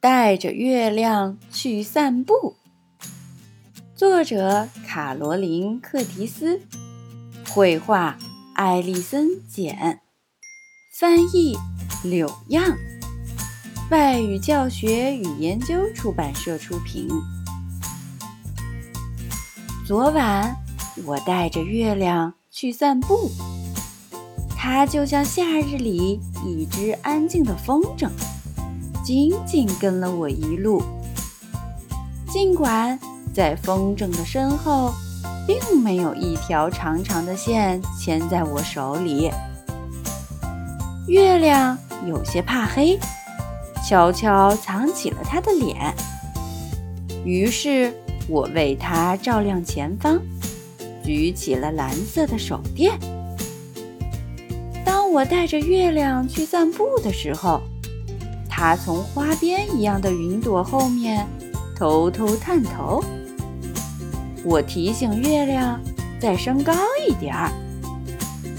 带着月亮去散步。作者：卡罗琳·克提斯，绘画：艾丽森·简，翻译：柳样，外语教学与研究出版社出品。昨晚，我带着月亮去散步，它就像夏日里一只安静的风筝，紧紧跟了我一路。尽管。在风筝的身后，并没有一条长长的线牵在我手里。月亮有些怕黑，悄悄藏起了它的脸。于是我为它照亮前方，举起了蓝色的手电。当我带着月亮去散步的时候，它从花边一样的云朵后面偷偷探头。我提醒月亮再升高一点儿，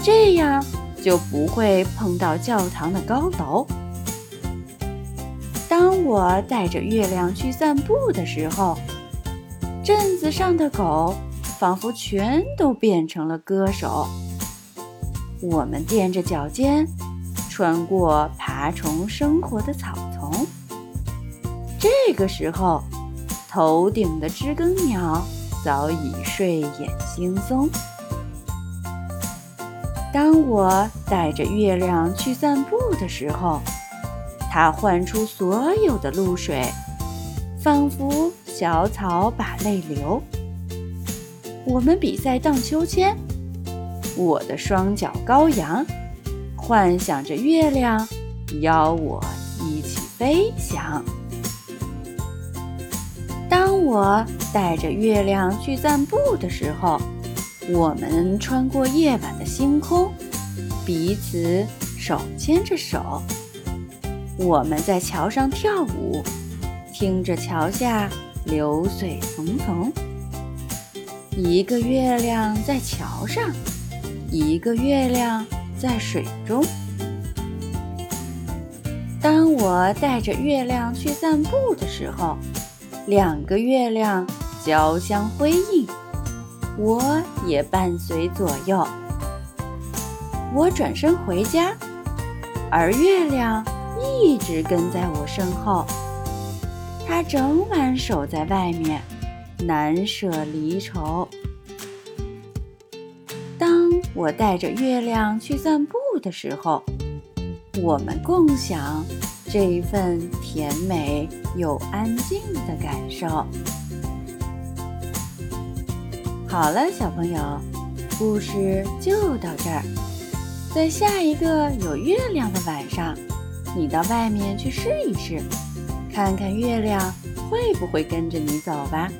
这样就不会碰到教堂的高楼。当我带着月亮去散步的时候，镇子上的狗仿佛全都变成了歌手。我们踮着脚尖，穿过爬虫生活的草丛。这个时候，头顶的知更鸟。早已睡眼惺忪。当我带着月亮去散步的时候，它唤出所有的露水，仿佛小草把泪流。我们比赛荡秋千，我的双脚高扬，幻想着月亮邀我一起飞翔。当我带着月亮去散步的时候，我们穿过夜晚的星空，彼此手牵着手。我们在桥上跳舞，听着桥下流水淙淙。一个月亮在桥上，一个月亮在水中。当我带着月亮去散步的时候。两个月亮交相辉映，我也伴随左右。我转身回家，而月亮一直跟在我身后。它整晚守在外面，难舍离愁。我带着月亮去散步的时候，我们共享。这一份甜美又安静的感受。好了，小朋友，故事就到这儿。在下一个有月亮的晚上，你到外面去试一试，看看月亮会不会跟着你走吧。